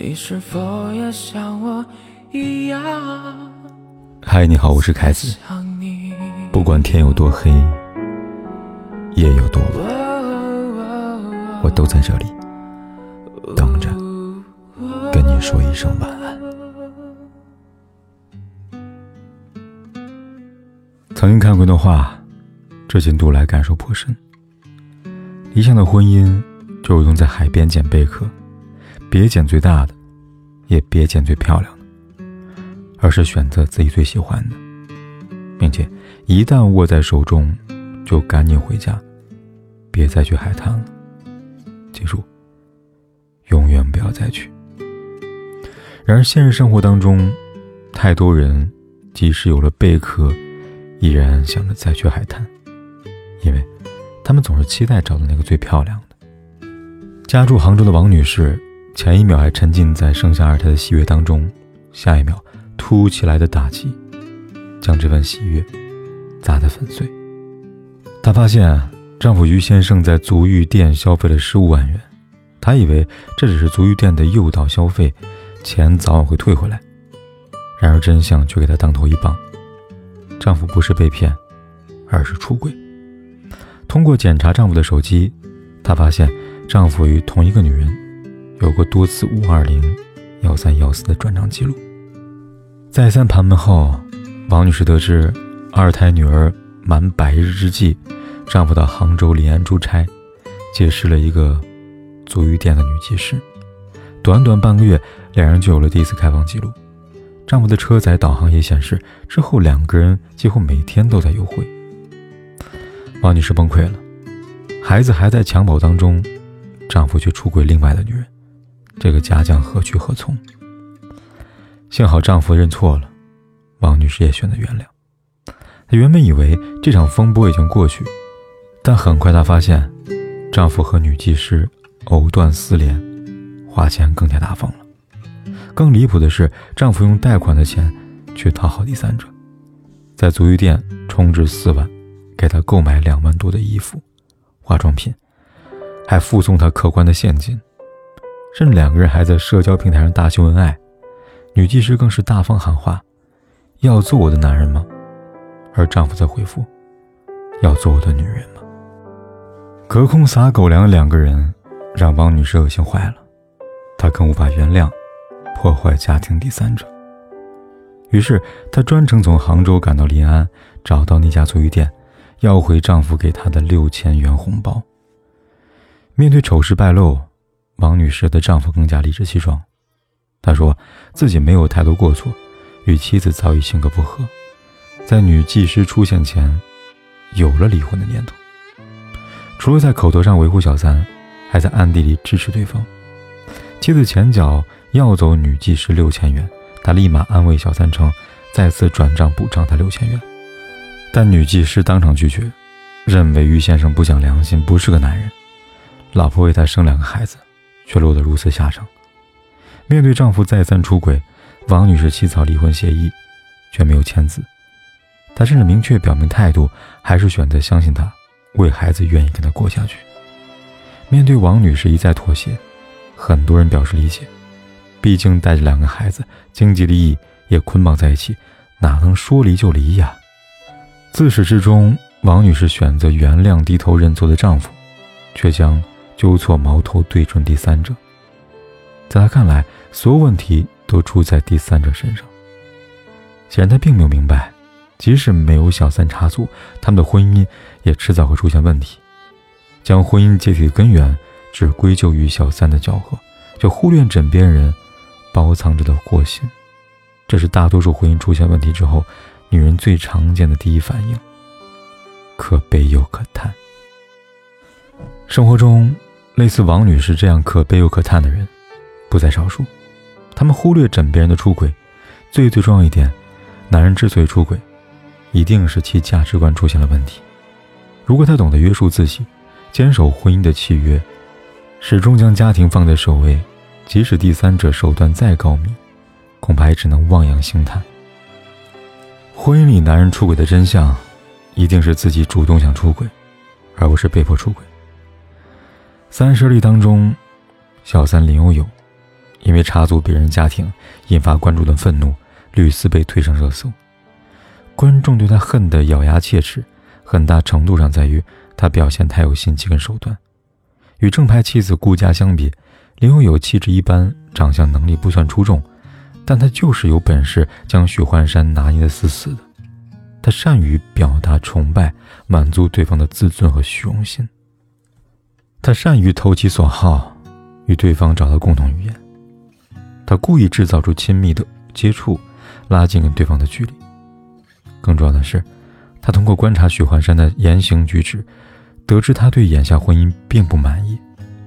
你是否也像我一样？嗨，你好，我是凯子。不管天有多黑，夜有多晚，我都在这里等着跟你说一声晚安。曾经看过一段话，至今读来感受颇深。理想的婚姻就如同在海边捡贝壳。别捡最大的，也别捡最漂亮的，而是选择自己最喜欢的，并且一旦握在手中，就赶紧回家，别再去海滩了。记住，永远不要再去。然而现实生活当中，太多人即使有了贝壳，依然想着再去海滩，因为他们总是期待找到那个最漂亮的。家住杭州的王女士。前一秒还沉浸在生下二胎的喜悦当中，下一秒突如其来的打击，将这份喜悦砸得粉碎。她发现丈夫于先生在足浴店消费了十五万元，她以为这只是足浴店的诱导消费，钱早晚会退回来。然而真相却给她当头一棒，丈夫不是被骗，而是出轨。通过检查丈夫的手机，她发现丈夫与同一个女人。有过多次五二零幺三幺四的转账记录。再三盘问后，王女士得知，二胎女儿满百日之际，丈夫到杭州临安出差，结识了一个足浴店的女技师。短短半个月，两人就有了第一次开房记录。丈夫的车载导航也显示，之后两个人几乎每天都在幽会。王女士崩溃了，孩子还在襁褓当中，丈夫却出轨另外的女人。这个家将何去何从？幸好丈夫认错了，王女士也选择原谅。她原本以为这场风波已经过去，但很快她发现，丈夫和女技师藕断丝连，花钱更加大方了。更离谱的是，丈夫用贷款的钱去讨好第三者，在足浴店充值四万，给她购买两万多的衣服、化妆品，还附送她可观的现金。甚至两个人还在社交平台上大秀恩爱，女技师更是大方喊话：“要做我的男人吗？”而丈夫则回复：“要做我的女人吗？”隔空撒狗粮的两个人，让王女士恶心坏了，她更无法原谅破坏家庭第三者。于是她专程从杭州赶到临安，找到那家足浴店，要回丈夫给她的六千元红包。面对丑事败露。王女士的丈夫更加理直气壮，他说自己没有太多过错，与妻子早已性格不合，在女技师出现前，有了离婚的念头。除了在口头上维护小三，还在暗地里支持对方。妻子前脚要走女技师六千元，他立马安慰小三称再次转账补偿他六千元，但女技师当场拒绝，认为于先生不讲良心，不是个男人，老婆为他生两个孩子。却落得如此下场。面对丈夫再三出轨，王女士起草离婚协议，却没有签字。她甚至明确表明态度，还是选择相信他，为孩子愿意跟他过下去。面对王女士一再妥协，很多人表示理解，毕竟带着两个孩子，经济利益也捆绑在一起，哪能说离就离呀？自始至终，王女士选择原谅低头认错的丈夫，却将。纠错矛头对准第三者，在他看来，所有问题都出在第三者身上。显然，他并没有明白，即使没有小三插足，他们的婚姻也迟早会出现问题。将婚姻解体的根源只归咎于小三的搅和，就忽略枕边人包藏着的祸心。这是大多数婚姻出现问题之后，女人最常见的第一反应。可悲又可叹。生活中。类似王女士这样可悲又可叹的人，不在少数。他们忽略枕边人的出轨，最最重要一点，男人之所以出轨，一定是其价值观出现了问题。如果他懂得约束自己，坚守婚姻的契约，始终将家庭放在首位，即使第三者手段再高明，恐怕也只能望洋兴叹。婚姻里男人出轨的真相，一定是自己主动想出轨，而不是被迫出轨。三十例当中，小三林有有，因为插足别人家庭引发关注的愤怒，屡次被推上热搜。观众对他恨得咬牙切齿，很大程度上在于他表现太有心机跟手段。与正牌妻子顾佳相比，林有有气质一般，长相能力不算出众，但他就是有本事将许幻山拿捏得死死的。他善于表达崇拜，满足对方的自尊和虚荣心。他善于投其所好，与对方找到共同语言。他故意制造出亲密的接触，拉近跟对方的距离。更重要的是，他通过观察许幻山的言行举止，得知他对眼下婚姻并不满意，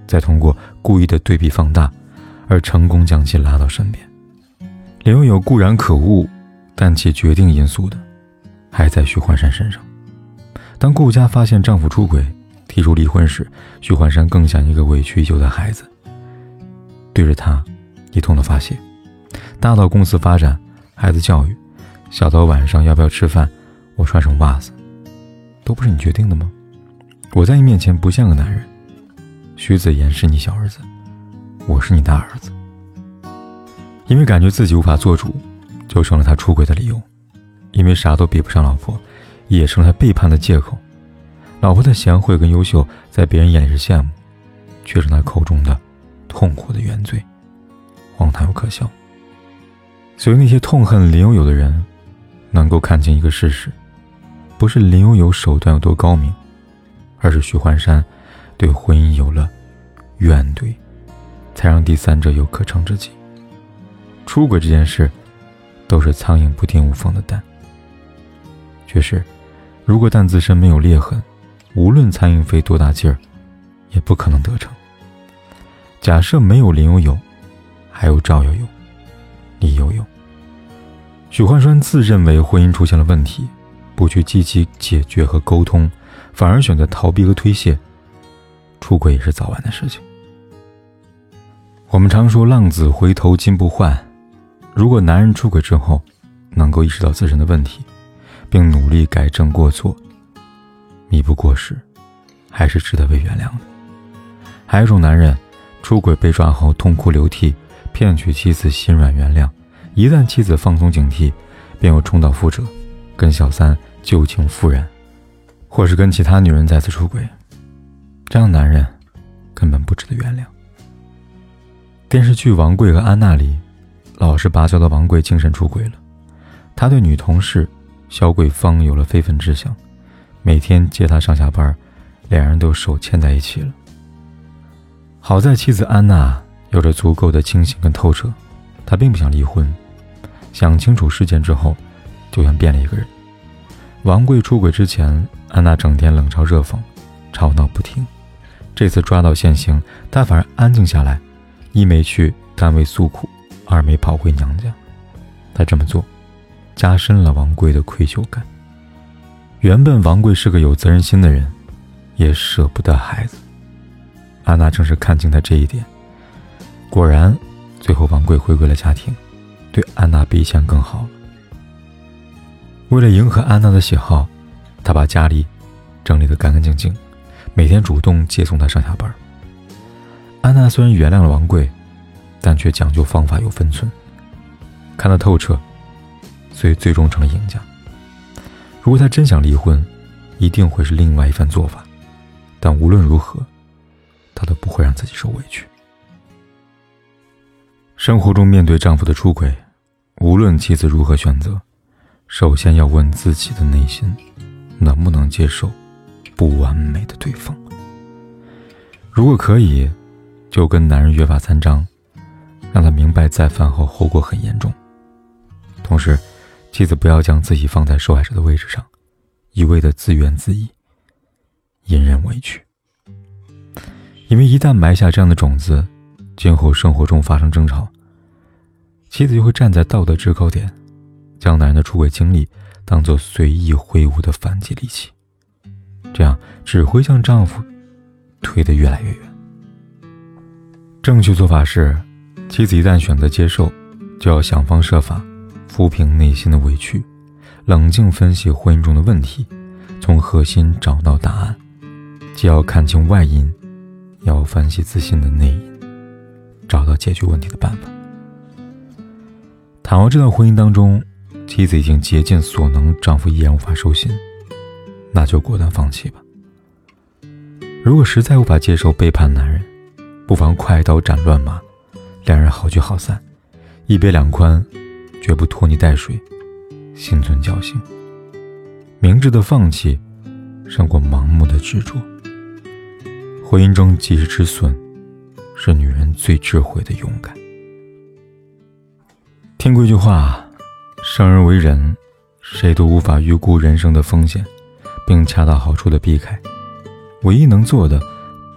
再通过故意的对比放大，而成功将其拉到身边。林有有固然可恶，但其决定因素的。还在许幻山身上。当顾家发现丈夫出轨，提出离婚时，许幻山更像一个委屈已久的孩子，对着他一通的发泄。大到公司发展、孩子教育，小到晚上要不要吃饭，我穿什么袜子，都不是你决定的吗？我在你面前不像个男人。徐子言是你小儿子，我是你大儿子。因为感觉自己无法做主，就成了他出轨的理由。因为啥都比不上老婆，也成了背叛的借口。老婆的贤惠跟优秀，在别人眼里是羡慕，却是他口中的痛苦的原罪，荒唐又可笑。所以那些痛恨林有有的人，能够看清一个事实：不是林有有手段有多高明，而是徐焕山对婚姻有了怨怼，才让第三者有可乘之机。出轨这件事，都是苍蝇不叮无缝的蛋。确实，如果蛋自身没有裂痕，无论苍蝇飞多大劲儿，也不可能得逞。假设没有林有有，还有赵有有、李有有。许幻山自认为婚姻出现了问题，不去积极解决和沟通，反而选择逃避和推卸。出轨也是早晚的事情。我们常说“浪子回头金不换”，如果男人出轨之后，能够意识到自身的问题。并努力改正过错，弥补过失，还是值得被原谅的。还有一种男人，出轨被抓后痛哭流涕，骗取妻子心软原谅，一旦妻子放松警惕，便又重蹈覆辙，跟小三旧情复燃，或是跟其他女人再次出轨。这样男人根本不值得原谅。电视剧《王贵和安娜》里，老实巴交的王贵精神出轨了，他对女同事。小桂芳有了非分之想，每天接他上下班，两人都手牵在一起了。好在妻子安娜有着足够的清醒跟透彻，她并不想离婚，想清楚事件之后，就像变了一个人。王贵出轨之前，安娜整天冷嘲热讽，吵闹不停。这次抓到现行，她反而安静下来，一没去单位诉苦，二没跑回娘家。她这么做。加深了王贵的愧疚感。原本王贵是个有责任心的人，也舍不得孩子。安娜正是看清他这一点，果然，最后王贵回归了家庭，对安娜比以前更好了。为了迎合安娜的喜好，他把家里整理得干干净净，每天主动接送她上下班。安娜虽然原谅了王贵，但却讲究方法有分寸，看得透彻。所以最终成了赢家。如果他真想离婚，一定会是另外一番做法。但无论如何，他都不会让自己受委屈。生活中面对丈夫的出轨，无论妻子如何选择，首先要问自己的内心，能不能接受不完美的对方。如果可以，就跟男人约法三章，让他明白再犯后后果很严重。同时。妻子不要将自己放在受害者的位置上，一味的自怨自艾，隐忍委屈。因为一旦埋下这样的种子，今后生活中发生争吵，妻子就会站在道德制高点，将男人的出轨经历当做随意挥舞的反击利器，这样只会将丈夫推得越来越远。正确做法是，妻子一旦选择接受，就要想方设法。抚平内心的委屈，冷静分析婚姻中的问题，从核心找到答案。既要看清外因，要分析自信的内因，找到解决问题的办法。倘若这段婚姻当中，妻子已经竭尽所能，丈夫依然无法收心，那就果断放弃吧。如果实在无法接受背叛男人，不妨快刀斩乱麻，两人好聚好散，一别两宽，绝不拖泥带水，心存侥幸。明智的放弃，胜过盲目的执着。婚姻中及时止损，是女人最智慧的勇敢。听过一句话。生而为人，谁都无法预估人生的风险，并恰到好处的避开。唯一能做的，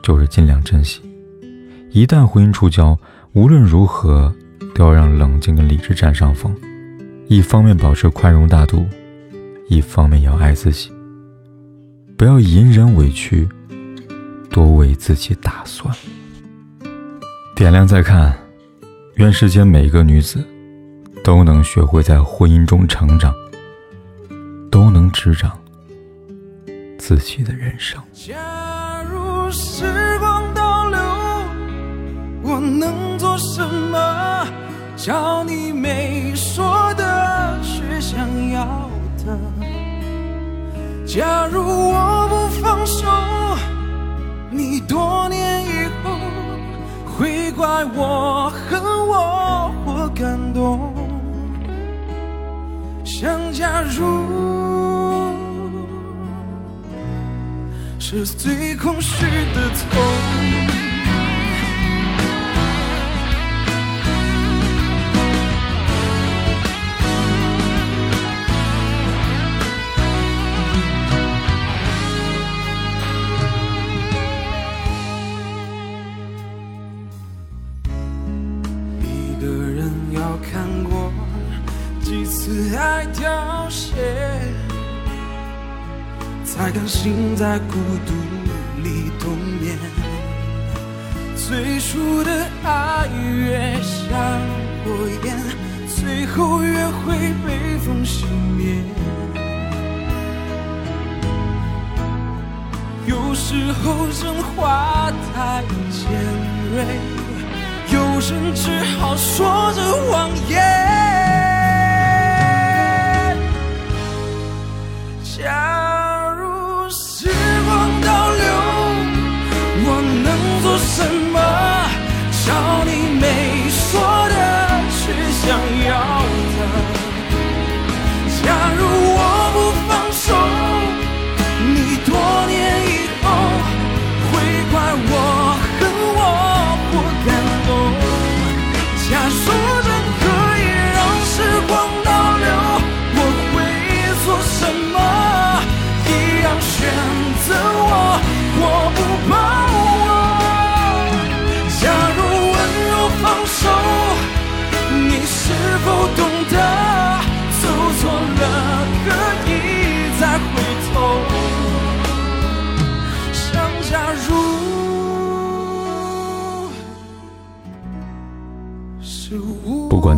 就是尽量珍惜。一旦婚姻触礁，无论如何都要让冷静跟理智占上风。一方面保持宽容大度，一方面要爱自己。不要隐忍委屈，多为自己打算。点亮再看，愿世间每个女子。都能学会在婚姻中成长，都能执掌自己的人生。假如时光，我能做什么？叫你没说的却想要的。假如我不放手，你多年以后会怪我恨我或感动。想假如是最空虚的痛。爱凋谢，才甘心在孤独里冬眠。最初的爱越像火焰，最后越会被风熄灭。有时候真话太尖锐，有人只好说着谎言。